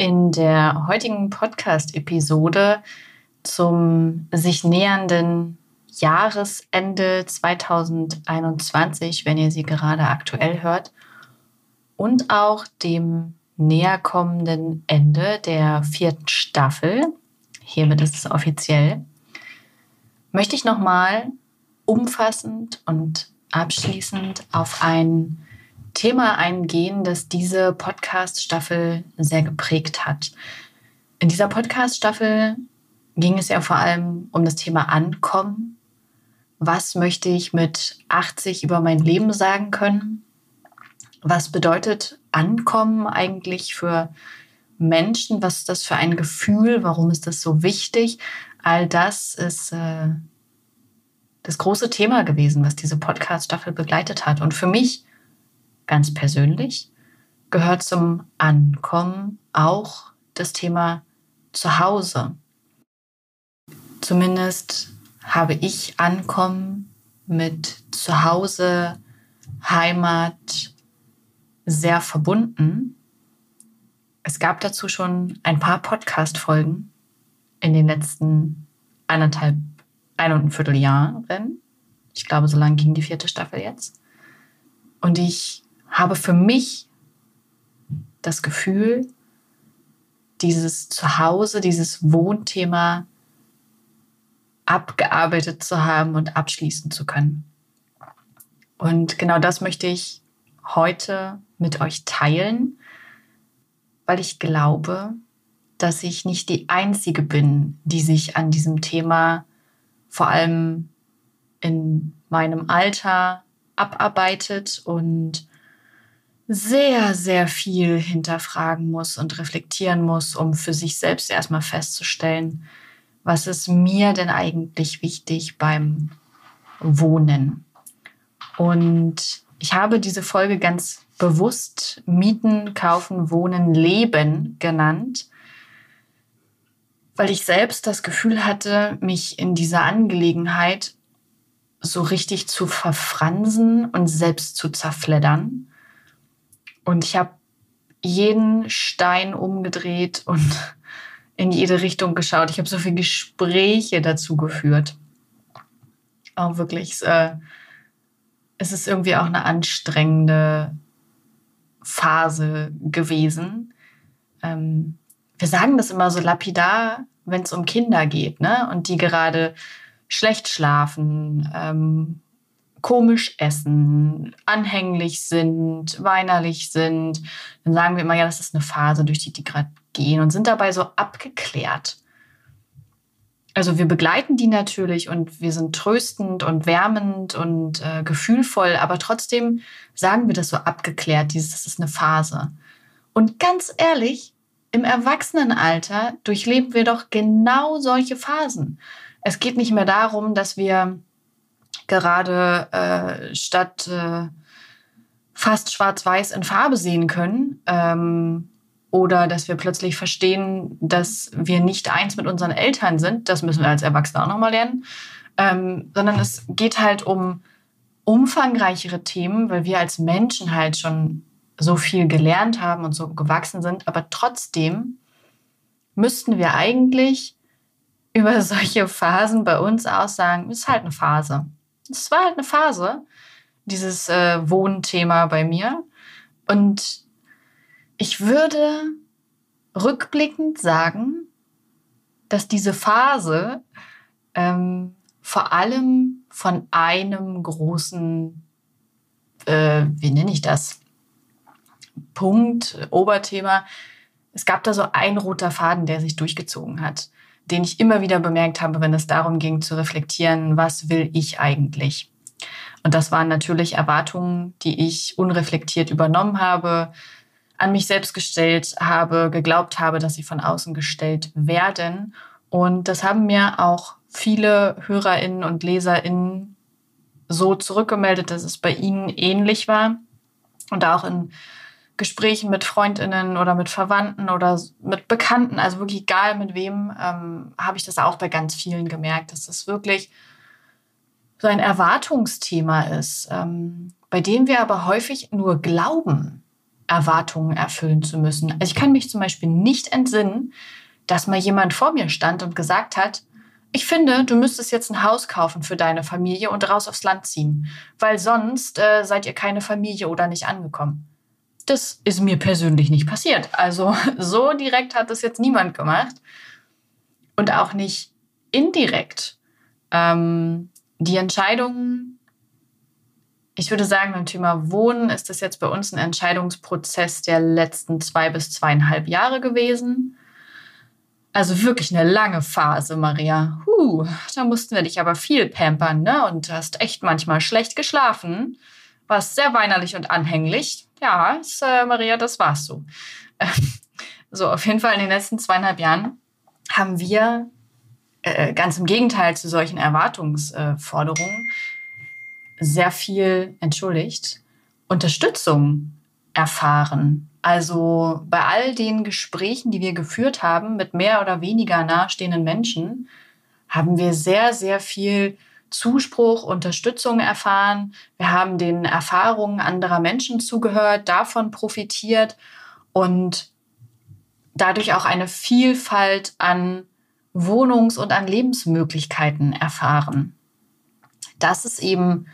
In der heutigen Podcast-Episode zum sich nähernden Jahresende 2021, wenn ihr sie gerade aktuell hört, und auch dem näher kommenden Ende der vierten Staffel, hiermit ist es offiziell, möchte ich nochmal umfassend und abschließend auf ein Thema eingehen, das diese Podcast-Staffel sehr geprägt hat. In dieser Podcast-Staffel ging es ja vor allem um das Thema Ankommen. Was möchte ich mit 80 über mein Leben sagen können? Was bedeutet Ankommen eigentlich für Menschen? Was ist das für ein Gefühl? Warum ist das so wichtig? All das ist äh, das große Thema gewesen, was diese Podcast-Staffel begleitet hat. Und für mich ganz persönlich gehört zum Ankommen auch das Thema Zuhause. Zumindest habe ich Ankommen mit Zuhause, Heimat sehr verbunden. Es gab dazu schon ein paar Podcast-Folgen in den letzten eineinhalb, ein und ein Vierteljahren. Ich glaube, so lange ging die vierte Staffel jetzt. Und ich habe für mich das Gefühl, dieses Zuhause, dieses Wohnthema abgearbeitet zu haben und abschließen zu können. Und genau das möchte ich heute mit euch teilen, weil ich glaube, dass ich nicht die Einzige bin, die sich an diesem Thema vor allem in meinem Alter abarbeitet und sehr, sehr viel hinterfragen muss und reflektieren muss, um für sich selbst erstmal festzustellen, was ist mir denn eigentlich wichtig beim Wohnen. Und ich habe diese Folge ganz bewusst Mieten, Kaufen, Wohnen, Leben genannt, weil ich selbst das Gefühl hatte, mich in dieser Angelegenheit so richtig zu verfransen und selbst zu zerfleddern und ich habe jeden Stein umgedreht und in jede Richtung geschaut. Ich habe so viele Gespräche dazu geführt. Auch wirklich, es, äh, es ist irgendwie auch eine anstrengende Phase gewesen. Ähm, wir sagen das immer so lapidar, wenn es um Kinder geht, ne? Und die gerade schlecht schlafen, ähm, komisch essen, anhänglich sind, weinerlich sind, dann sagen wir immer, ja, das ist eine Phase, durch die die gerade gehen und sind dabei so abgeklärt. Also wir begleiten die natürlich und wir sind tröstend und wärmend und äh, gefühlvoll, aber trotzdem sagen wir das so abgeklärt, dieses, das ist eine Phase. Und ganz ehrlich, im Erwachsenenalter durchleben wir doch genau solche Phasen. Es geht nicht mehr darum, dass wir gerade äh, statt äh, fast schwarz-weiß in Farbe sehen können. Ähm, oder dass wir plötzlich verstehen, dass wir nicht eins mit unseren Eltern sind. Das müssen wir als Erwachsene auch nochmal lernen. Ähm, sondern es geht halt um umfangreichere Themen, weil wir als Menschen halt schon so viel gelernt haben und so gewachsen sind. Aber trotzdem müssten wir eigentlich über solche Phasen bei uns aussagen, ist halt eine Phase es war halt eine Phase, dieses äh, Wohnthema bei mir. Und ich würde rückblickend sagen, dass diese Phase ähm, vor allem von einem großen, äh, wie nenne ich das, Punkt, Oberthema, es gab da so ein roter Faden, der sich durchgezogen hat den ich immer wieder bemerkt habe, wenn es darum ging zu reflektieren, was will ich eigentlich? Und das waren natürlich Erwartungen, die ich unreflektiert übernommen habe, an mich selbst gestellt habe, geglaubt habe, dass sie von außen gestellt werden Und das haben mir auch viele HörerInnen und LeserInnen so zurückgemeldet, dass es bei ihnen ähnlich war. Und auch in Gesprächen mit Freundinnen oder mit Verwandten oder mit Bekannten, also wirklich egal mit wem, ähm, habe ich das auch bei ganz vielen gemerkt, dass das wirklich so ein Erwartungsthema ist, ähm, bei dem wir aber häufig nur glauben, Erwartungen erfüllen zu müssen. Also ich kann mich zum Beispiel nicht entsinnen, dass mal jemand vor mir stand und gesagt hat, ich finde, du müsstest jetzt ein Haus kaufen für deine Familie und raus aufs Land ziehen, weil sonst äh, seid ihr keine Familie oder nicht angekommen. Das ist mir persönlich nicht passiert. Also so direkt hat das jetzt niemand gemacht und auch nicht indirekt. Ähm, die Entscheidung, ich würde sagen, beim Thema Wohnen ist das jetzt bei uns ein Entscheidungsprozess der letzten zwei bis zweieinhalb Jahre gewesen. Also wirklich eine lange Phase, Maria. Huh, da mussten wir dich aber viel pampern, ne? Und hast echt manchmal schlecht geschlafen. Warst sehr weinerlich und anhänglich. Ja, ist, äh, Maria, das warst du. so, auf jeden Fall in den letzten zweieinhalb Jahren haben wir äh, ganz im Gegenteil zu solchen Erwartungsforderungen sehr viel, entschuldigt, Unterstützung erfahren also bei all den Gesprächen, die wir geführt haben mit mehr oder weniger nahestehenden Menschen, haben wir sehr, sehr viel Zuspruch, Unterstützung erfahren. Wir haben den Erfahrungen anderer Menschen zugehört, davon profitiert und dadurch auch eine Vielfalt an Wohnungs- und an Lebensmöglichkeiten erfahren. Das ist eben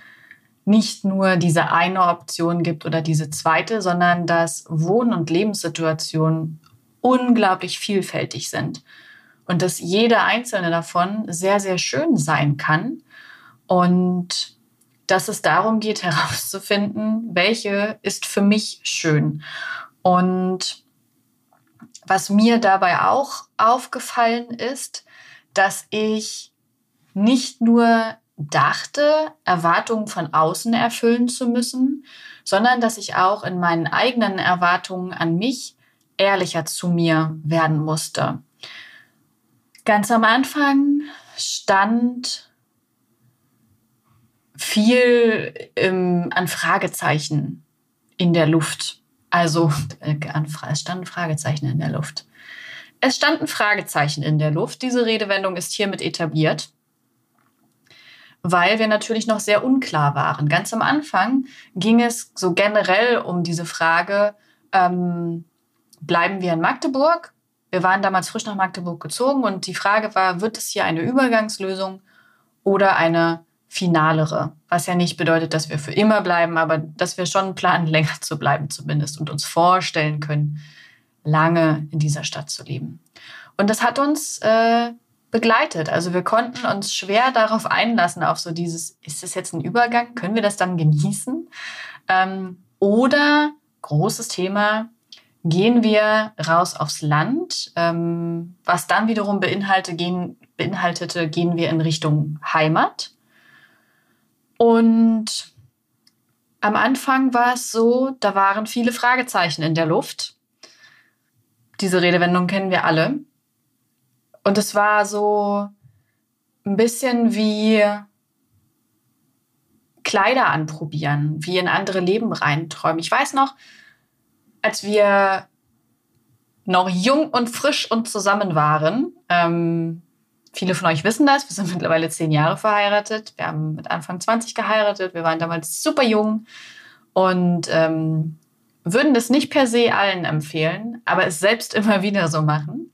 nicht nur diese eine Option gibt oder diese zweite, sondern dass Wohn- und Lebenssituationen unglaublich vielfältig sind und dass jede einzelne davon sehr, sehr schön sein kann und dass es darum geht herauszufinden, welche ist für mich schön. Und was mir dabei auch aufgefallen ist, dass ich nicht nur dachte, Erwartungen von außen erfüllen zu müssen, sondern dass ich auch in meinen eigenen Erwartungen an mich ehrlicher zu mir werden musste. Ganz am Anfang stand viel ähm, an Fragezeichen in der Luft. Also äh, es standen Fragezeichen in der Luft. Es standen Fragezeichen in der Luft. Diese Redewendung ist hiermit etabliert weil wir natürlich noch sehr unklar waren. Ganz am Anfang ging es so generell um diese Frage, ähm, bleiben wir in Magdeburg? Wir waren damals frisch nach Magdeburg gezogen und die Frage war, wird es hier eine Übergangslösung oder eine finalere? Was ja nicht bedeutet, dass wir für immer bleiben, aber dass wir schon planen, länger zu bleiben zumindest und uns vorstellen können, lange in dieser Stadt zu leben. Und das hat uns äh, begleitet. Also wir konnten uns schwer darauf einlassen, auf so dieses, ist das jetzt ein Übergang? Können wir das dann genießen? Ähm, oder, großes Thema, gehen wir raus aufs Land, ähm, was dann wiederum beinhalte, gehen, beinhaltete, gehen wir in Richtung Heimat. Und am Anfang war es so, da waren viele Fragezeichen in der Luft. Diese Redewendung kennen wir alle. Und es war so ein bisschen wie Kleider anprobieren, wie in andere Leben reinträumen. Ich weiß noch, als wir noch jung und frisch und zusammen waren, ähm, viele von euch wissen das, wir sind mittlerweile zehn Jahre verheiratet. Wir haben mit Anfang 20 geheiratet, wir waren damals super jung und ähm, würden das nicht per se allen empfehlen, aber es selbst immer wieder so machen.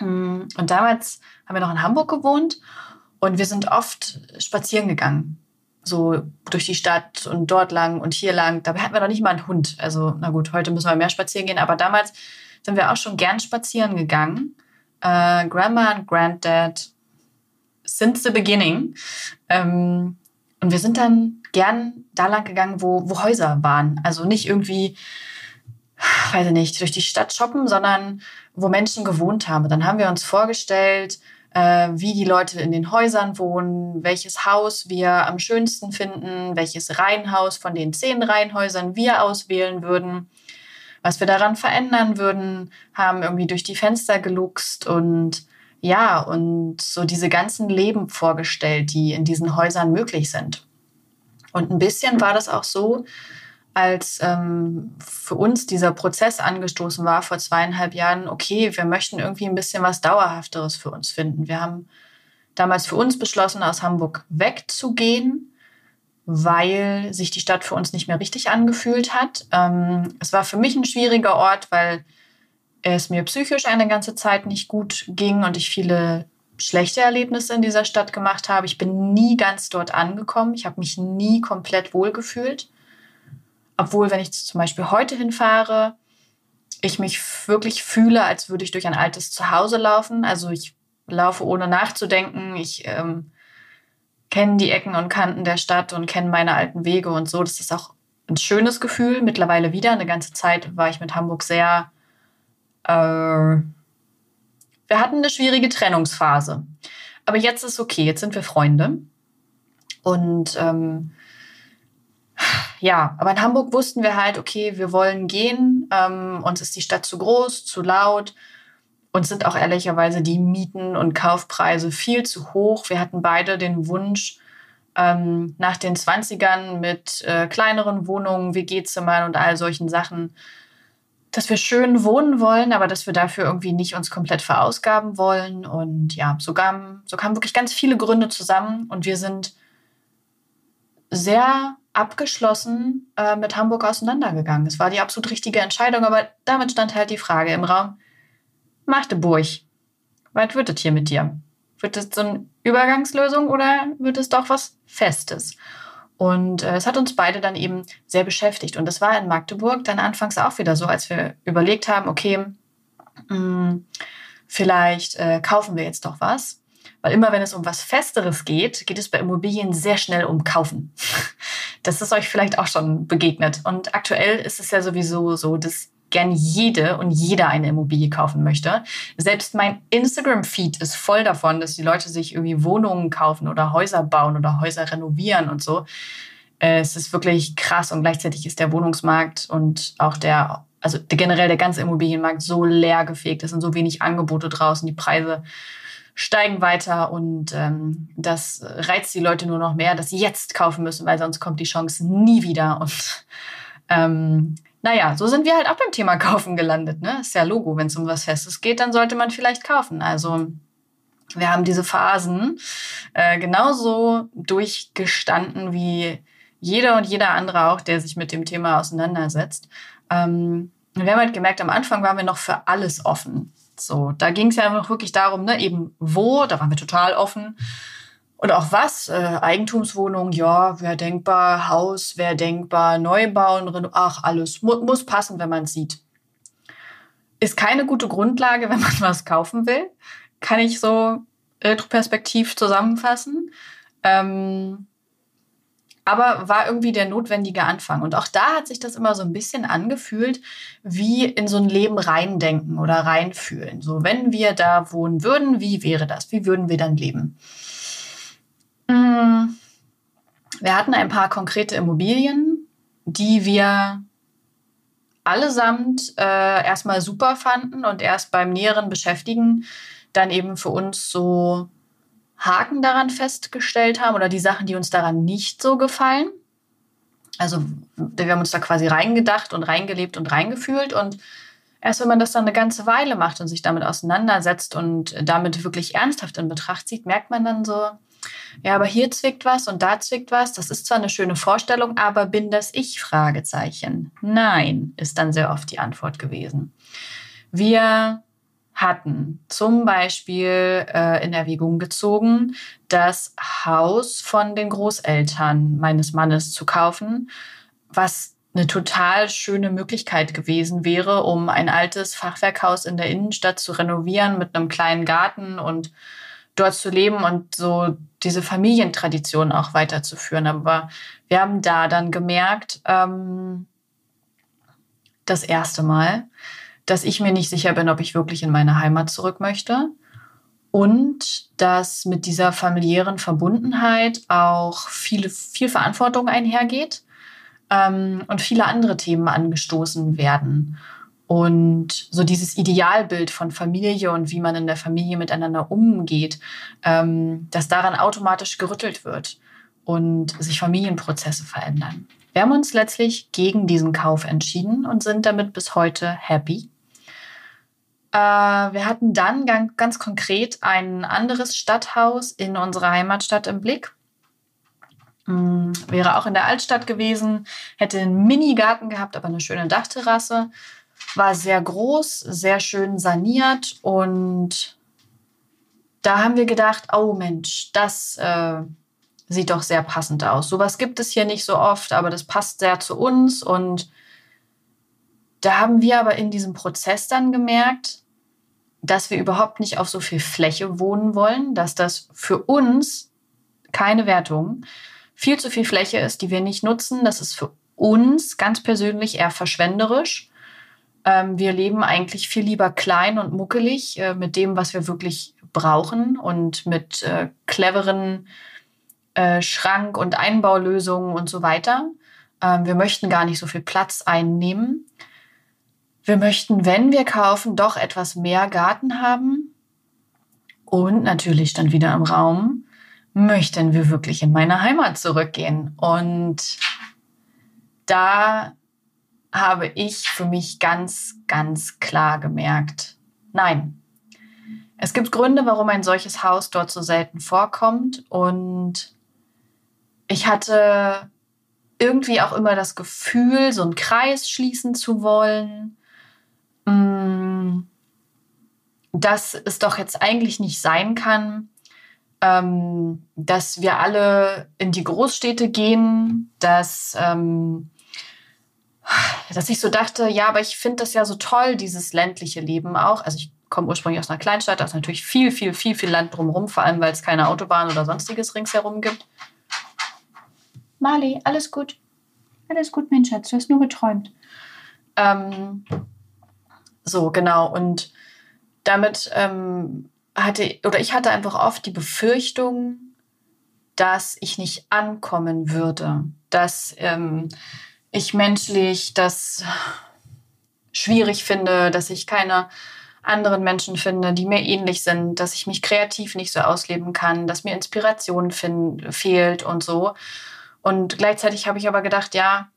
Mm, und damals haben wir noch in Hamburg gewohnt und wir sind oft spazieren gegangen. So durch die Stadt und dort lang und hier lang. Dabei hatten wir noch nicht mal einen Hund. Also, na gut, heute müssen wir mehr spazieren gehen, aber damals sind wir auch schon gern spazieren gegangen. Äh, Grandma und Granddad since the beginning. Ähm, und wir sind dann gern da lang gegangen, wo, wo Häuser waren. Also nicht irgendwie weiß ich nicht, durch die Stadt shoppen, sondern wo Menschen gewohnt haben. Dann haben wir uns vorgestellt, äh, wie die Leute in den Häusern wohnen, welches Haus wir am schönsten finden, welches Reihenhaus von den zehn Reihenhäusern wir auswählen würden, was wir daran verändern würden, haben irgendwie durch die Fenster geluchst und Ja, und so diese ganzen Leben vorgestellt, die in diesen Häusern möglich sind. Und ein bisschen war das auch so, als ähm, für uns dieser Prozess angestoßen war vor zweieinhalb Jahren, okay, wir möchten irgendwie ein bisschen was Dauerhafteres für uns finden. Wir haben damals für uns beschlossen, aus Hamburg wegzugehen, weil sich die Stadt für uns nicht mehr richtig angefühlt hat. Ähm, es war für mich ein schwieriger Ort, weil es mir psychisch eine ganze Zeit nicht gut ging und ich viele schlechte Erlebnisse in dieser Stadt gemacht habe. Ich bin nie ganz dort angekommen. Ich habe mich nie komplett wohlgefühlt. Obwohl, wenn ich zum Beispiel heute hinfahre, ich mich wirklich fühle, als würde ich durch ein altes Zuhause laufen. Also ich laufe ohne nachzudenken. Ich ähm, kenne die Ecken und Kanten der Stadt und kenne meine alten Wege und so. Das ist auch ein schönes Gefühl. Mittlerweile wieder. Eine ganze Zeit war ich mit Hamburg sehr. Äh, wir hatten eine schwierige Trennungsphase. Aber jetzt ist okay. Jetzt sind wir Freunde. Und ähm, ja, aber in Hamburg wussten wir halt, okay, wir wollen gehen, ähm, uns ist die Stadt zu groß, zu laut. Uns sind auch ehrlicherweise die Mieten und Kaufpreise viel zu hoch. Wir hatten beide den Wunsch, ähm, nach den 20ern mit äh, kleineren Wohnungen, WG-Zimmern und all solchen Sachen, dass wir schön wohnen wollen, aber dass wir dafür irgendwie nicht uns komplett verausgaben wollen. Und ja, so, kam, so kamen wirklich ganz viele Gründe zusammen und wir sind sehr abgeschlossen äh, mit Hamburg auseinandergegangen. Es war die absolut richtige Entscheidung, aber damit stand halt die Frage im Raum, Magdeburg, was wird es hier mit dir? Wird es so eine Übergangslösung oder wird es doch was Festes? Und äh, es hat uns beide dann eben sehr beschäftigt. Und das war in Magdeburg dann anfangs auch wieder so, als wir überlegt haben, okay, mh, hm, vielleicht äh, kaufen wir jetzt doch was. Weil immer wenn es um was Festeres geht, geht es bei Immobilien sehr schnell um Kaufen. Das ist euch vielleicht auch schon begegnet. Und aktuell ist es ja sowieso so, dass gern jede und jeder eine Immobilie kaufen möchte. Selbst mein Instagram-Feed ist voll davon, dass die Leute sich irgendwie Wohnungen kaufen oder Häuser bauen oder Häuser renovieren und so. Äh, es ist wirklich krass und gleichzeitig ist der Wohnungsmarkt und auch der, also generell der ganze Immobilienmarkt so leer gefegt. Es sind so wenig Angebote draußen. Die Preise steigen weiter und ähm, das reizt die Leute nur noch mehr, dass sie jetzt kaufen müssen, weil sonst kommt die Chance nie wieder. Und ähm, naja, so sind wir halt auch beim Thema Kaufen gelandet. Ne? Ist ja Logo, wenn es um was Festes geht, dann sollte man vielleicht kaufen. Also wir haben diese Phasen äh, genauso durchgestanden wie jeder und jeder andere auch, der sich mit dem Thema auseinandersetzt. Ähm, wir haben halt gemerkt, am Anfang waren wir noch für alles offen. So, da ging es ja noch wirklich darum, ne, eben wo, da waren wir total offen. Und auch was, äh, Eigentumswohnung, ja, wäre denkbar, Haus wäre denkbar, Neubauen, ach, alles mu muss passen, wenn man es sieht. Ist keine gute Grundlage, wenn man was kaufen will, kann ich so retroperspektiv zusammenfassen. Ähm, aber war irgendwie der notwendige Anfang. Und auch da hat sich das immer so ein bisschen angefühlt, wie in so ein Leben reindenken oder reinfühlen. So, wenn wir da wohnen würden, wie wäre das? Wie würden wir dann leben? Hm, wir hatten ein paar konkrete Immobilien, die wir allesamt äh, erstmal super fanden und erst beim näheren Beschäftigen dann eben für uns so Haken daran festgestellt haben oder die Sachen, die uns daran nicht so gefallen. Also wir haben uns da quasi reingedacht und reingelebt und reingefühlt und erst wenn man das dann eine ganze Weile macht und sich damit auseinandersetzt und damit wirklich ernsthaft in Betracht zieht, merkt man dann so, ja, aber hier zwickt was und da zwickt was. Das ist zwar eine schöne Vorstellung, aber bin das ich? Fragezeichen. Nein, ist dann sehr oft die Antwort gewesen. Wir hatten. Zum Beispiel äh, in Erwägung gezogen, das Haus von den Großeltern meines Mannes zu kaufen, was eine total schöne Möglichkeit gewesen wäre, um ein altes Fachwerkhaus in der Innenstadt zu renovieren mit einem kleinen Garten und dort zu leben und so diese Familientradition auch weiterzuführen. Aber wir haben da dann gemerkt, ähm, das erste Mal, dass ich mir nicht sicher bin, ob ich wirklich in meine Heimat zurück möchte. Und dass mit dieser familiären Verbundenheit auch viele, viel Verantwortung einhergeht ähm, und viele andere Themen angestoßen werden. Und so dieses Idealbild von Familie und wie man in der Familie miteinander umgeht, ähm, dass daran automatisch gerüttelt wird und sich Familienprozesse verändern. Wir haben uns letztlich gegen diesen Kauf entschieden und sind damit bis heute happy. Äh, wir hatten dann ganz, konkret ein anderes Stadthaus in unserer Heimatstadt im Blick. Ähm, wäre auch in der Altstadt gewesen, hätte einen Mini-Garten gehabt, aber eine schöne Dachterrasse war sehr groß, sehr schön saniert und da haben wir gedacht, oh Mensch, das äh, sieht doch sehr passend aus. Sowas gibt es hier nicht so oft, aber das passt sehr zu uns und da haben wir aber in diesem Prozess dann gemerkt, dass wir überhaupt nicht auf so viel Fläche wohnen wollen, dass das für uns keine Wertung viel zu viel Fläche ist, die wir nicht nutzen. Das ist für uns ganz persönlich eher verschwenderisch. Ähm, wir leben eigentlich viel lieber klein und muckelig äh, mit dem, was wir wirklich brauchen und mit äh, cleveren äh, Schrank- und Einbaulösungen und so weiter. Ähm, wir möchten gar nicht so viel Platz einnehmen. Wir möchten, wenn wir kaufen, doch etwas mehr Garten haben. Und natürlich dann wieder im Raum möchten wir wirklich in meine Heimat zurückgehen. Und da habe ich für mich ganz, ganz klar gemerkt, nein. Es gibt Gründe, warum ein solches Haus dort so selten vorkommt. Und ich hatte irgendwie auch immer das Gefühl, so einen Kreis schließen zu wollen. Mm, dass es doch jetzt eigentlich nicht sein kann, ähm, dass wir alle in die Großstädte gehen, dass ähm, dass ich so dachte, ja, aber ich finde das ja so toll, dieses ländliche Leben auch. Also ich komme ursprünglich aus einer Kleinstadt, da ist natürlich viel, viel, viel, viel Land drumherum, vor allem weil es keine Autobahn oder sonstiges ringsherum gibt. Marley, alles gut. Alles gut, mein Schatz, du hast nur geträumt. Ähm, so, genau. Und damit ähm, hatte, oder ich hatte einfach oft die Befürchtung, dass ich nicht ankommen würde, dass ähm, ich menschlich das schwierig finde, dass ich keine anderen Menschen finde, die mir ähnlich sind, dass ich mich kreativ nicht so ausleben kann, dass mir Inspiration fehlt und so. Und gleichzeitig habe ich aber gedacht, ja,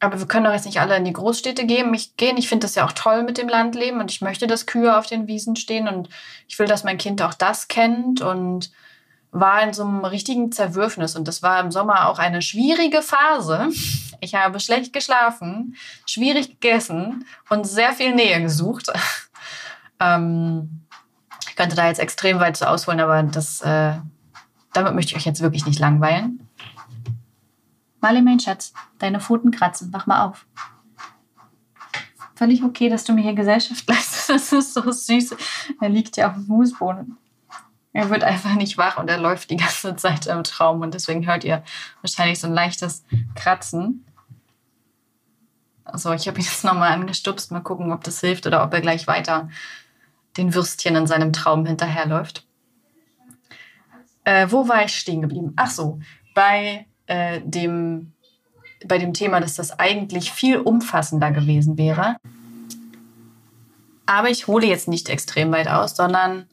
aber wir können doch jetzt nicht alle in die Großstädte gehen. Ich gehen. Ich finde das ja auch toll mit dem Landleben und ich möchte, dass Kühe auf den Wiesen stehen und ich will, dass mein Kind auch das kennt und war in so einem richtigen Zerwürfnis und das war im Sommer auch eine schwierige Phase. Ich habe schlecht geschlafen, schwierig gegessen und sehr viel Nähe gesucht. ähm, ich könnte da jetzt extrem weit zu ausholen, aber das, äh, damit möchte ich euch jetzt wirklich nicht langweilen. Marley, mein Schatz, deine Pfoten kratzen, wach mal auf. Völlig okay, dass du mir hier Gesellschaft leistest. Das ist so süß. Er liegt ja auf dem Fußboden. Er wird einfach nicht wach und er läuft die ganze Zeit im Traum und deswegen hört ihr wahrscheinlich so ein leichtes Kratzen. Also ich habe ihn jetzt nochmal angestupst, mal gucken, ob das hilft oder ob er gleich weiter den Würstchen in seinem Traum hinterherläuft. Äh, wo war ich stehen geblieben? Ach so, bei äh, dem, bei dem Thema, dass das eigentlich viel umfassender gewesen wäre. Aber ich hole jetzt nicht extrem weit aus, sondern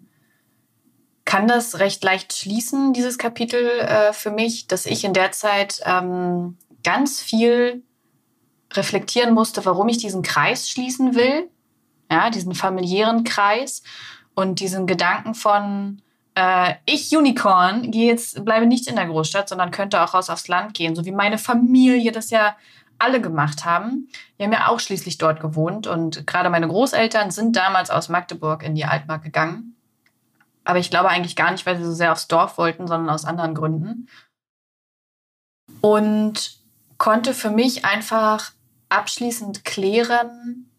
kann das recht leicht schließen, dieses Kapitel äh, für mich, dass ich in der Zeit ähm, ganz viel reflektieren musste, warum ich diesen Kreis schließen will, ja, diesen familiären Kreis und diesen Gedanken von äh, ich Unicorn gehe jetzt bleibe nicht in der Großstadt, sondern könnte auch raus aufs Land gehen, so wie meine Familie das ja alle gemacht haben. Wir haben ja auch schließlich dort gewohnt und gerade meine Großeltern sind damals aus Magdeburg in die Altmark gegangen aber ich glaube eigentlich gar nicht, weil sie so sehr aufs Dorf wollten, sondern aus anderen Gründen. Und konnte für mich einfach abschließend klären,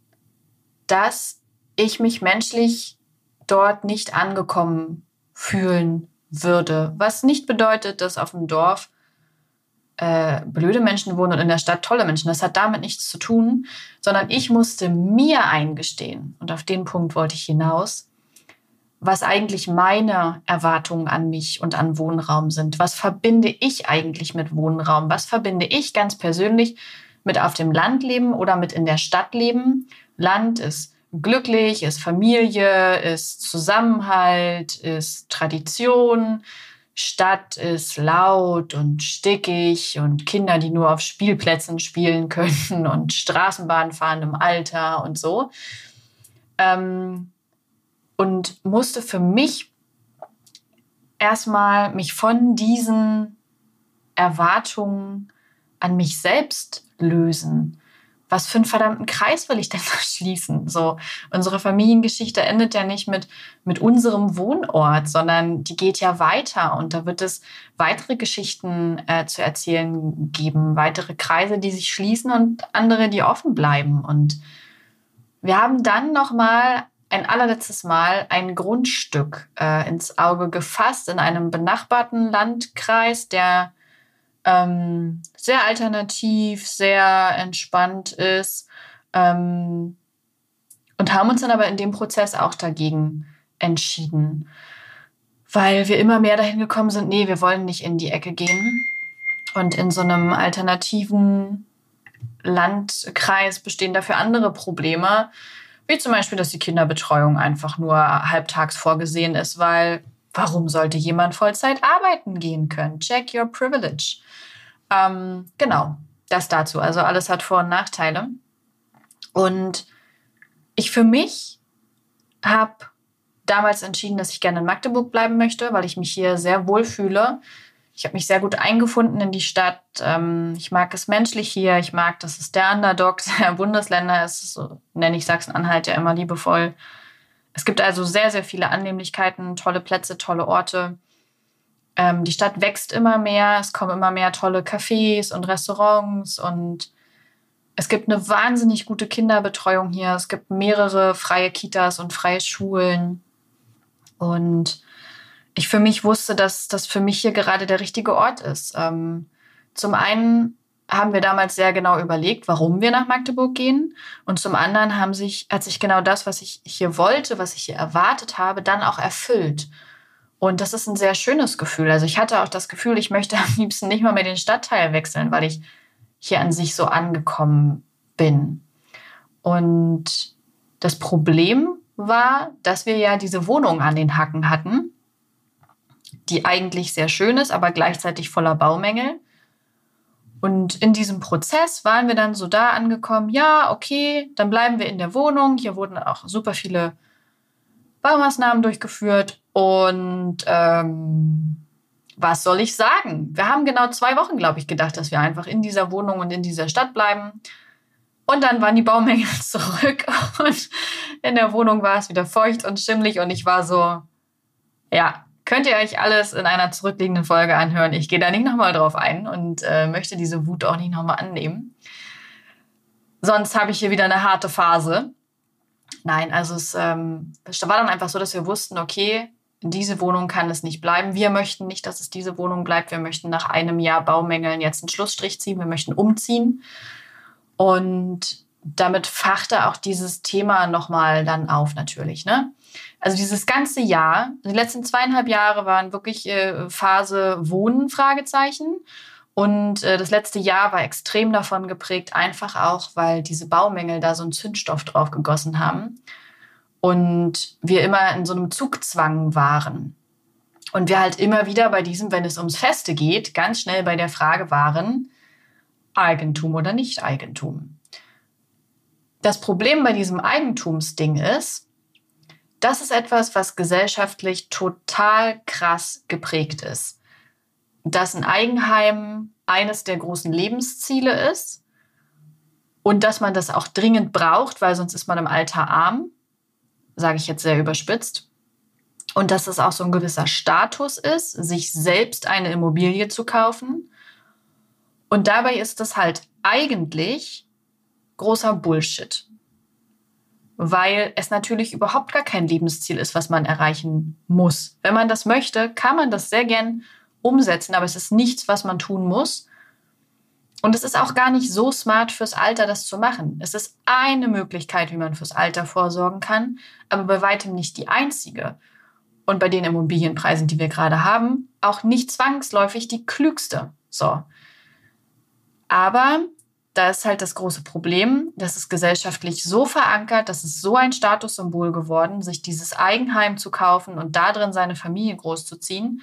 dass ich mich menschlich dort nicht angekommen fühlen würde. Was nicht bedeutet, dass auf dem Dorf äh, blöde Menschen wohnen und in der Stadt tolle Menschen. Das hat damit nichts zu tun, sondern ich musste mir eingestehen, und auf den Punkt wollte ich hinaus, was eigentlich meine Erwartungen an mich und an Wohnraum sind. Was verbinde ich eigentlich mit Wohnraum? Was verbinde ich ganz persönlich mit auf dem Land leben oder mit in der Stadt leben? Land ist glücklich, ist Familie, ist Zusammenhalt, ist Tradition. Stadt ist laut und stickig und Kinder, die nur auf Spielplätzen spielen können und Straßenbahn fahren im Alter und so. Ähm, und musste für mich erstmal mich von diesen Erwartungen an mich selbst lösen was für einen verdammten Kreis will ich denn verschließen? So, unsere Familiengeschichte endet ja nicht mit, mit unserem Wohnort, sondern die geht ja weiter und da wird es weitere Geschichten äh, zu erzählen geben, weitere Kreise, die sich schließen und andere, die offen bleiben. Und wir haben dann nochmal ein allerletztes Mal ein Grundstück äh, ins Auge gefasst in einem benachbarten Landkreis, der ähm, sehr alternativ, sehr entspannt ist. Ähm, und haben uns dann aber in dem Prozess auch dagegen entschieden, weil wir immer mehr dahin gekommen sind, nee, wir wollen nicht in die Ecke gehen. Und in so einem alternativen Landkreis bestehen dafür andere Probleme, wie zum Beispiel, dass die Kinderbetreuung einfach nur halbtags vorgesehen ist, weil warum sollte jemand Vollzeit arbeiten gehen können? Check your privilege. Ähm, genau, das dazu. Also alles hat Vor- und Nachteile. Und ich für mich habe damals entschieden, dass ich gerne in Magdeburg bleiben möchte, weil ich mich hier sehr wohl fühle. Ich habe mich sehr gut eingefunden in die Stadt. Ähm, ich mag es menschlich hier. Ich mag, dass es der Underdog der Bundesländer ist. So nenne ich Sachsen-Anhalt ja immer liebevoll. Es gibt also sehr, sehr viele Annehmlichkeiten, tolle Plätze, tolle Orte. Ähm, die Stadt wächst immer mehr, es kommen immer mehr tolle Cafés und Restaurants und es gibt eine wahnsinnig gute Kinderbetreuung hier. Es gibt mehrere freie Kitas und freie Schulen. Und ich für mich wusste, dass das für mich hier gerade der richtige Ort ist. Ähm, zum einen haben wir damals sehr genau überlegt, warum wir nach Magdeburg gehen. Und zum anderen haben sich, hat sich genau das, was ich hier wollte, was ich hier erwartet habe, dann auch erfüllt. Und das ist ein sehr schönes Gefühl. Also ich hatte auch das Gefühl, ich möchte am liebsten nicht mal mehr den Stadtteil wechseln, weil ich hier an sich so angekommen bin. Und das Problem war, dass wir ja diese Wohnung an den Hacken hatten, die eigentlich sehr schön ist, aber gleichzeitig voller Baumängel. Und in diesem Prozess waren wir dann so da angekommen, ja, okay, dann bleiben wir in der Wohnung. Hier wurden auch super viele Baumaßnahmen durchgeführt und ähm, was soll ich sagen? Wir haben genau zwei Wochen, glaube ich, gedacht, dass wir einfach in dieser Wohnung und in dieser Stadt bleiben. Und dann waren die Baumängel zurück und in der Wohnung war es wieder feucht und schimmlig und ich war so, ja, könnt ihr euch alles in einer zurückliegenden Folge anhören. Ich gehe da nicht nochmal drauf ein und äh, möchte diese Wut auch nicht nochmal annehmen. Sonst habe ich hier wieder eine harte Phase. Nein, also es, ähm, es war dann einfach so, dass wir wussten, okay, diese Wohnung kann es nicht bleiben. Wir möchten nicht, dass es diese Wohnung bleibt. Wir möchten nach einem Jahr Baumängeln jetzt einen Schlussstrich ziehen. Wir möchten umziehen. Und damit fachte auch dieses Thema nochmal dann auf, natürlich. Ne? Also dieses ganze Jahr, die letzten zweieinhalb Jahre waren wirklich äh, Phase Wohnen, Fragezeichen. Und äh, das letzte Jahr war extrem davon geprägt, einfach auch, weil diese Baumängel da so einen Zündstoff drauf gegossen haben und wir immer in so einem Zugzwang waren. Und wir halt immer wieder bei diesem, wenn es ums Feste geht, ganz schnell bei der Frage waren, Eigentum oder nicht Eigentum. Das Problem bei diesem Eigentumsding ist, das ist etwas, was gesellschaftlich total krass geprägt ist dass ein Eigenheim eines der großen Lebensziele ist und dass man das auch dringend braucht, weil sonst ist man im Alter arm, sage ich jetzt sehr überspitzt. Und dass es auch so ein gewisser Status ist, sich selbst eine Immobilie zu kaufen. Und dabei ist das halt eigentlich großer Bullshit. Weil es natürlich überhaupt gar kein Lebensziel ist, was man erreichen muss. Wenn man das möchte, kann man das sehr gern umsetzen, aber es ist nichts, was man tun muss. Und es ist auch gar nicht so smart fürs Alter, das zu machen. Es ist eine Möglichkeit, wie man fürs Alter vorsorgen kann, aber bei weitem nicht die einzige. Und bei den Immobilienpreisen, die wir gerade haben, auch nicht zwangsläufig die klügste. So. Aber da ist halt das große Problem, das ist gesellschaftlich so verankert, das ist so ein Statussymbol geworden, sich dieses Eigenheim zu kaufen und da drin seine Familie großzuziehen,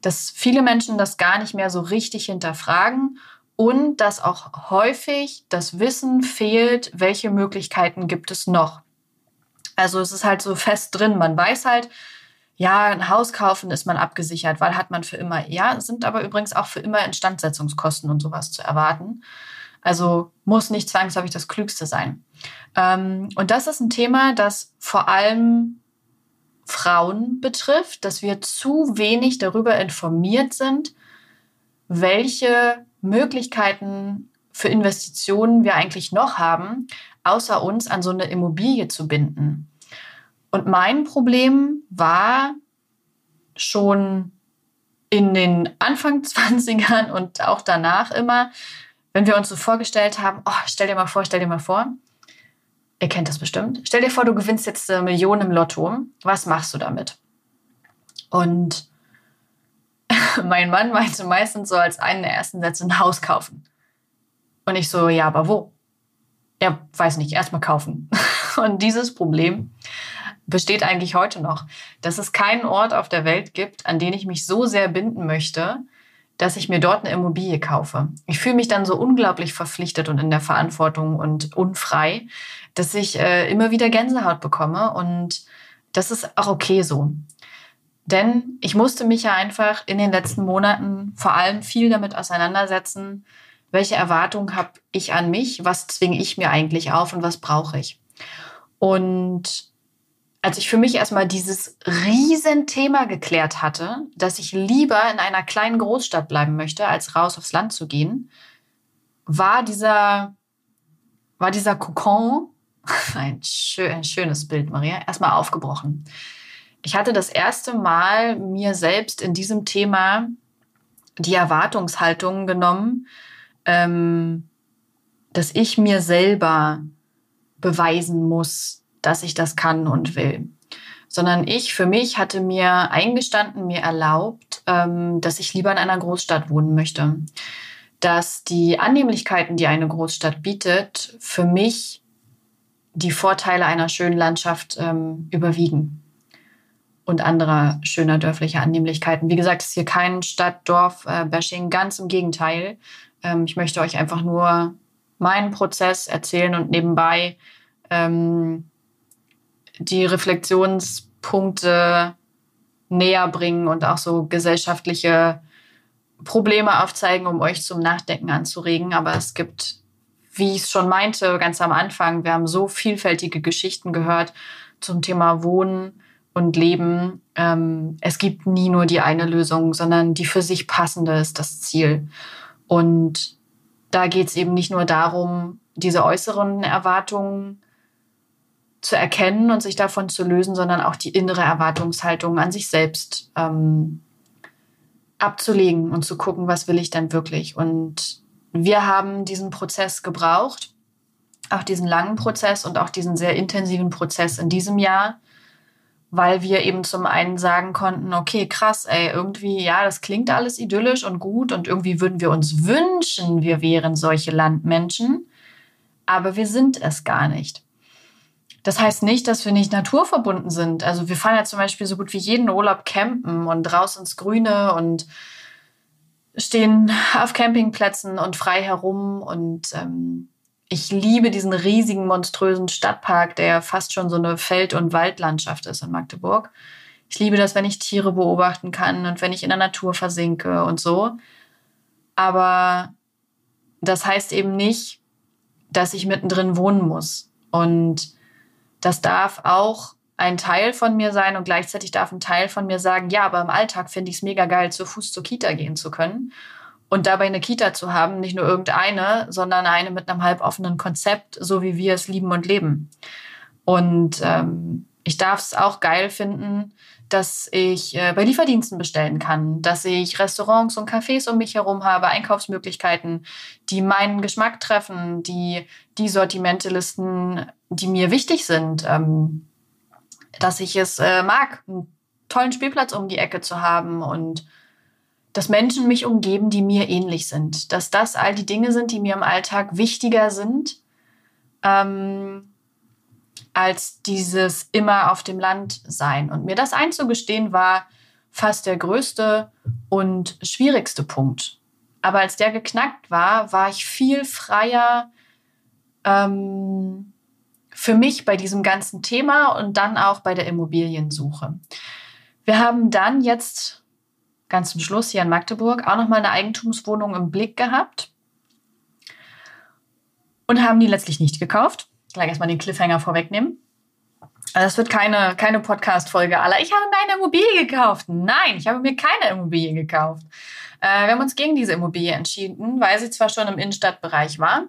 dass viele Menschen das gar nicht mehr so richtig hinterfragen und dass auch häufig das Wissen fehlt, welche Möglichkeiten gibt es noch. Also es ist halt so fest drin, man weiß halt, ja, ein Haus kaufen ist man abgesichert, weil hat man für immer. Ja, sind aber übrigens auch für immer Instandsetzungskosten und sowas zu erwarten. Also muss nicht zwangsläufig das Klügste sein. Ähm, und das ist ein Thema, das vor allem Frauen betrifft, dass wir zu wenig darüber informiert sind, welche Möglichkeiten für Investitionen wir eigentlich noch haben, außer uns an so eine Immobilie zu binden. Und mein Problem war schon in den Anfang 20ern und auch danach immer, wenn wir uns so vorgestellt haben, oh, stell dir mal vor, stell dir mal vor, ihr kennt das bestimmt, stell dir vor, du gewinnst jetzt eine Million im Lotto, was machst du damit? Und mein Mann meinte meistens so als einen der ersten Sätze ein Haus kaufen. Und ich so, ja, aber wo? Ja, weiß nicht, erstmal kaufen. Und dieses Problem besteht eigentlich heute noch, dass es keinen Ort auf der Welt gibt, an den ich mich so sehr binden möchte, dass ich mir dort eine Immobilie kaufe. Ich fühle mich dann so unglaublich verpflichtet und in der Verantwortung und unfrei, dass ich äh, immer wieder Gänsehaut bekomme und das ist auch okay so. Denn ich musste mich ja einfach in den letzten Monaten vor allem viel damit auseinandersetzen, welche Erwartungen habe ich an mich, was zwinge ich mir eigentlich auf und was brauche ich. Und als ich für mich erstmal dieses Riesenthema geklärt hatte, dass ich lieber in einer kleinen Großstadt bleiben möchte, als raus aufs Land zu gehen, war dieser, war dieser Kokon, ein, schön, ein schönes Bild, Maria, erstmal aufgebrochen. Ich hatte das erste Mal mir selbst in diesem Thema die Erwartungshaltung genommen, ähm, dass ich mir selber beweisen muss, dass ich das kann und will. Sondern ich für mich hatte mir eingestanden, mir erlaubt, ähm, dass ich lieber in einer Großstadt wohnen möchte. Dass die Annehmlichkeiten, die eine Großstadt bietet, für mich die Vorteile einer schönen Landschaft ähm, überwiegen und anderer schöner dörflicher Annehmlichkeiten. Wie gesagt, es ist hier kein Stadt-Dorf-Bashing, äh, ganz im Gegenteil. Ähm, ich möchte euch einfach nur meinen Prozess erzählen und nebenbei die Reflexionspunkte näher bringen und auch so gesellschaftliche Probleme aufzeigen, um euch zum Nachdenken anzuregen. Aber es gibt, wie ich es schon meinte, ganz am Anfang, wir haben so vielfältige Geschichten gehört zum Thema Wohnen und Leben. Ähm, es gibt nie nur die eine Lösung, sondern die für sich passende ist das Ziel. Und da geht es eben nicht nur darum, diese äußeren Erwartungen zu erkennen und sich davon zu lösen, sondern auch die innere Erwartungshaltung an sich selbst ähm, abzulegen und zu gucken, was will ich denn wirklich. Und wir haben diesen Prozess gebraucht, auch diesen langen Prozess und auch diesen sehr intensiven Prozess in diesem Jahr, weil wir eben zum einen sagen konnten, okay, krass, ey, irgendwie, ja, das klingt alles idyllisch und gut und irgendwie würden wir uns wünschen, wir wären solche Landmenschen, aber wir sind es gar nicht. Das heißt nicht, dass wir nicht naturverbunden sind. Also wir fahren ja zum Beispiel so gut wie jeden Urlaub campen und raus ins Grüne und stehen auf Campingplätzen und frei herum. Und ähm, ich liebe diesen riesigen, monströsen Stadtpark, der fast schon so eine Feld- und Waldlandschaft ist in Magdeburg. Ich liebe das, wenn ich Tiere beobachten kann und wenn ich in der Natur versinke und so. Aber das heißt eben nicht, dass ich mittendrin wohnen muss. Und das darf auch ein Teil von mir sein und gleichzeitig darf ein Teil von mir sagen, ja, aber im Alltag finde ich es mega geil, zu Fuß zur Kita gehen zu können und dabei eine Kita zu haben, nicht nur irgendeine, sondern eine mit einem halboffenen Konzept, so wie wir es lieben und leben. Und ähm, ich darf es auch geil finden, dass ich äh, bei Lieferdiensten bestellen kann, dass ich Restaurants und Cafés um mich herum habe, Einkaufsmöglichkeiten, die meinen Geschmack treffen, die die Sortimentelisten, die mir wichtig sind, ähm, dass ich es äh, mag, einen tollen Spielplatz um die Ecke zu haben und dass Menschen mich umgeben, die mir ähnlich sind. Dass das all die Dinge sind, die mir im Alltag wichtiger sind, ähm, als dieses immer auf dem Land sein. Und mir das einzugestehen war fast der größte und schwierigste Punkt. Aber als der geknackt war, war ich viel freier ähm, für mich bei diesem ganzen Thema und dann auch bei der Immobiliensuche. Wir haben dann jetzt ganz zum Schluss hier in Magdeburg auch noch mal eine Eigentumswohnung im Blick gehabt und haben die letztlich nicht gekauft. Gleich erstmal den Cliffhanger vorwegnehmen. Also das wird keine, keine Podcast-Folge aller. Ich habe mir eine Immobilie gekauft. Nein, ich habe mir keine Immobilie gekauft. Äh, wir haben uns gegen diese Immobilie entschieden, weil sie zwar schon im Innenstadtbereich war,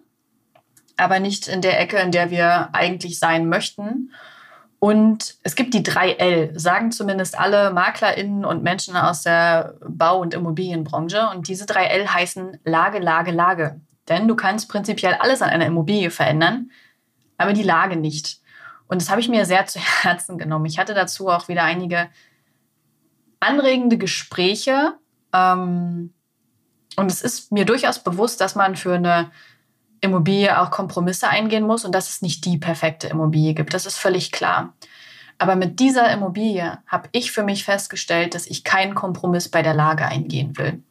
aber nicht in der Ecke, in der wir eigentlich sein möchten. Und es gibt die 3L, sagen zumindest alle MaklerInnen und Menschen aus der Bau- und Immobilienbranche. Und diese 3L heißen Lage, Lage, Lage. Denn du kannst prinzipiell alles an einer Immobilie verändern, aber die Lage nicht. Und das habe ich mir sehr zu Herzen genommen. Ich hatte dazu auch wieder einige anregende Gespräche. Ähm, und es ist mir durchaus bewusst, dass man für eine Immobilie auch Kompromisse eingehen muss und dass es nicht die perfekte Immobilie gibt. Das ist völlig klar. Aber mit dieser Immobilie habe ich für mich festgestellt, dass ich keinen Kompromiss bei der Lage eingehen will.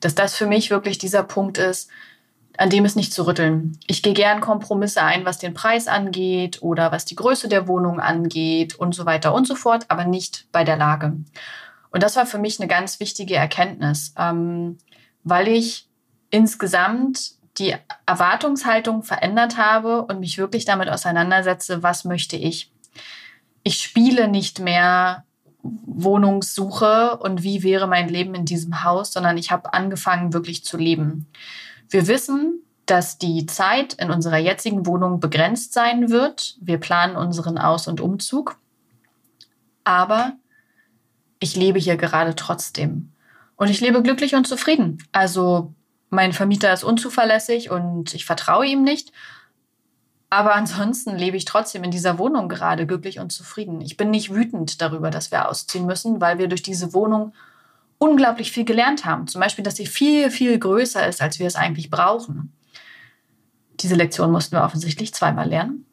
Dass das für mich wirklich dieser Punkt ist, an dem es nicht zu rütteln. Ich gehe gern Kompromisse ein, was den Preis angeht oder was die Größe der Wohnung angeht und so weiter und so fort, aber nicht bei der Lage. Und das war für mich eine ganz wichtige Erkenntnis, ähm, weil ich insgesamt die Erwartungshaltung verändert habe und mich wirklich damit auseinandersetze, was möchte ich. Ich spiele nicht mehr Wohnungssuche und wie wäre mein Leben in diesem Haus, sondern ich habe angefangen, wirklich zu leben. Wir wissen, dass die Zeit in unserer jetzigen Wohnung begrenzt sein wird. Wir planen unseren Aus- und Umzug. Aber ich lebe hier gerade trotzdem. Und ich lebe glücklich und zufrieden. Also mein Vermieter ist unzuverlässig und ich vertraue ihm nicht. Aber ansonsten lebe ich trotzdem in dieser Wohnung gerade glücklich und zufrieden. Ich bin nicht wütend darüber, dass wir ausziehen müssen, weil wir durch diese Wohnung unglaublich viel gelernt haben. Zum Beispiel, dass sie viel, viel größer ist, als wir es eigentlich brauchen. Diese Lektion mussten wir offensichtlich zweimal lernen.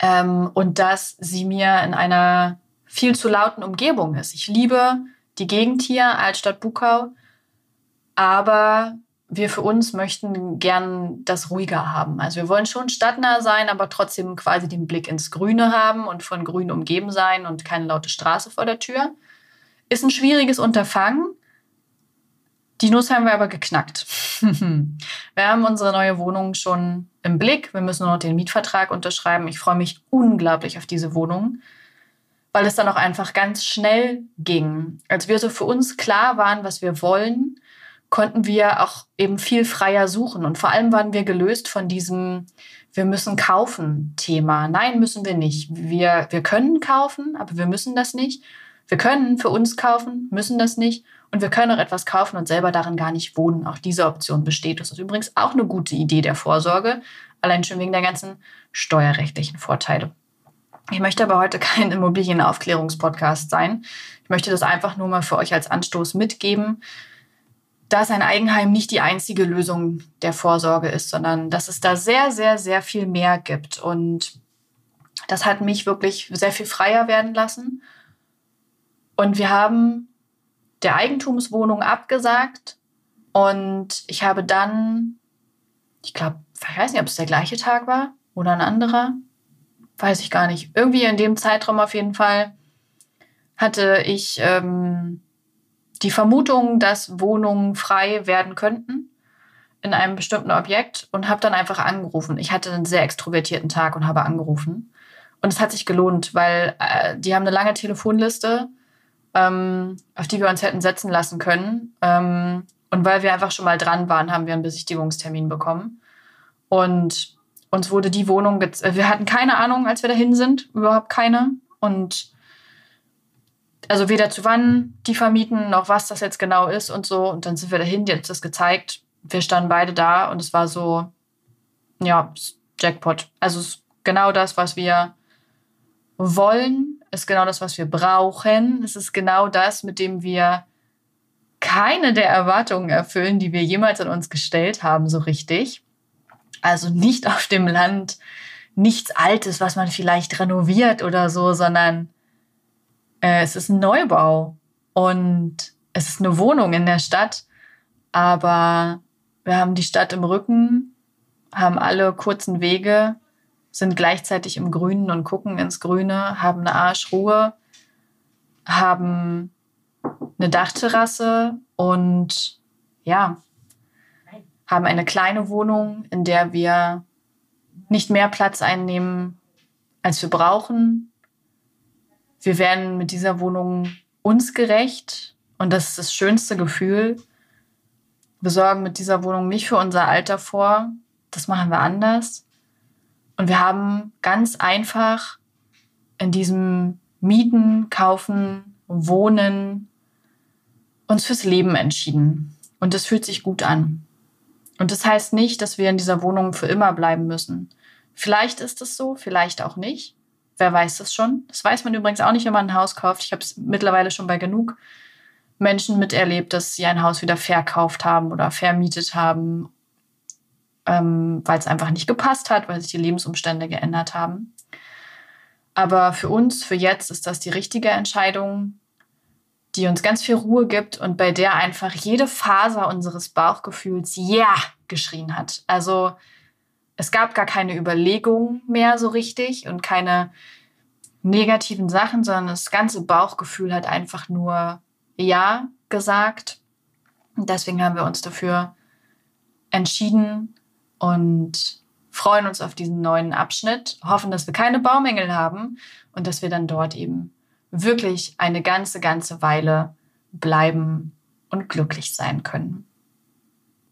Ähm, und dass sie mir in einer viel zu lauten Umgebung ist. Ich liebe die Gegend hier, Altstadt Bukau, aber wir für uns möchten gern das ruhiger haben. Also wir wollen schon stadtnah sein, aber trotzdem quasi den Blick ins Grüne haben und von Grün umgeben sein und keine laute Straße vor der Tür. Ist ein schwieriges Unterfangen. Die Nuss haben wir aber geknackt. wir haben unsere neue Wohnung schon im Blick. Wir müssen nur noch den Mietvertrag unterschreiben. Ich freue mich unglaublich auf diese Wohnung, weil es dann auch einfach ganz schnell ging. Als wir so für uns klar waren, was wir wollen, konnten wir auch eben viel freier suchen. Und vor allem waren wir gelöst von diesem Wir müssen kaufen Thema. Nein, müssen wir nicht. Wir, wir können kaufen, aber wir müssen das nicht. Wir können für uns kaufen, müssen das nicht. Und wir können auch etwas kaufen und selber darin gar nicht wohnen. Auch diese Option besteht. Das ist übrigens auch eine gute Idee der Vorsorge, allein schon wegen der ganzen steuerrechtlichen Vorteile. Ich möchte aber heute kein Immobilienaufklärungspodcast sein. Ich möchte das einfach nur mal für euch als Anstoß mitgeben, dass ein Eigenheim nicht die einzige Lösung der Vorsorge ist, sondern dass es da sehr, sehr, sehr viel mehr gibt. Und das hat mich wirklich sehr viel freier werden lassen. Und wir haben der Eigentumswohnung abgesagt. Und ich habe dann, ich glaube, ich weiß nicht, ob es der gleiche Tag war oder ein anderer. Weiß ich gar nicht. Irgendwie in dem Zeitraum auf jeden Fall hatte ich ähm, die Vermutung, dass Wohnungen frei werden könnten in einem bestimmten Objekt und habe dann einfach angerufen. Ich hatte einen sehr extrovertierten Tag und habe angerufen. Und es hat sich gelohnt, weil äh, die haben eine lange Telefonliste, ähm, auf die wir uns hätten setzen lassen können. Ähm, und weil wir einfach schon mal dran waren, haben wir einen Besichtigungstermin bekommen. Und uns wurde die Wohnung, wir hatten keine Ahnung, als wir dahin sind, überhaupt keine. Und also weder zu wann die vermieten, noch was das jetzt genau ist und so. Und dann sind wir dahin, die hat das gezeigt. Wir standen beide da und es war so, ja, Jackpot. Also es ist genau das, was wir wollen, ist genau das, was wir brauchen. Es ist genau das, mit dem wir keine der Erwartungen erfüllen, die wir jemals an uns gestellt haben, so richtig. Also nicht auf dem Land, nichts Altes, was man vielleicht renoviert oder so, sondern äh, es ist ein Neubau und es ist eine Wohnung in der Stadt, aber wir haben die Stadt im Rücken, haben alle kurzen Wege, sind gleichzeitig im Grünen und gucken ins Grüne, haben eine Arschruhe, haben eine Dachterrasse und ja, haben eine kleine Wohnung, in der wir nicht mehr Platz einnehmen, als wir brauchen. Wir werden mit dieser Wohnung uns gerecht und das ist das schönste Gefühl. Wir sorgen mit dieser Wohnung nicht für unser Alter vor, das machen wir anders. Und wir haben ganz einfach in diesem Mieten, Kaufen, Wohnen uns fürs Leben entschieden. Und das fühlt sich gut an. Und das heißt nicht, dass wir in dieser Wohnung für immer bleiben müssen. Vielleicht ist es so, vielleicht auch nicht. Wer weiß das schon? Das weiß man übrigens auch nicht, wenn man ein Haus kauft. Ich habe es mittlerweile schon bei genug Menschen miterlebt, dass sie ein Haus wieder verkauft haben oder vermietet haben, ähm, weil es einfach nicht gepasst hat, weil sich die Lebensumstände geändert haben. Aber für uns, für jetzt, ist das die richtige Entscheidung, die uns ganz viel Ruhe gibt und bei der einfach jede Faser unseres Bauchgefühls ja geschrien hat. Also es gab gar keine Überlegung mehr so richtig und keine negativen Sachen, sondern das ganze Bauchgefühl hat einfach nur ja gesagt. Und deswegen haben wir uns dafür entschieden und freuen uns auf diesen neuen Abschnitt, hoffen, dass wir keine Baumängel haben und dass wir dann dort eben wirklich eine ganze, ganze Weile bleiben und glücklich sein können.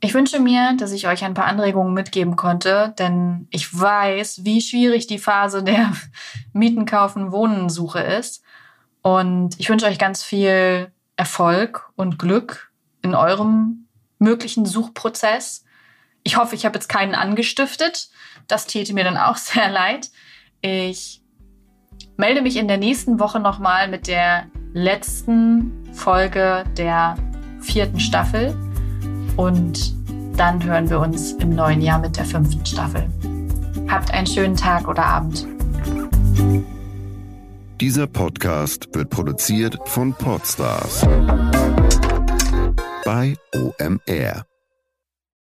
Ich wünsche mir, dass ich euch ein paar Anregungen mitgeben konnte, denn ich weiß, wie schwierig die Phase der Mieten, Kaufen, Wohnen Suche ist. Und ich wünsche euch ganz viel Erfolg und Glück in eurem möglichen Suchprozess. Ich hoffe, ich habe jetzt keinen angestiftet. Das täte mir dann auch sehr leid. Ich melde mich in der nächsten Woche nochmal mit der letzten Folge der vierten Staffel und dann hören wir uns im neuen Jahr mit der fünften Staffel. Habt einen schönen Tag oder Abend. Dieser Podcast wird produziert von Podstars bei OMR.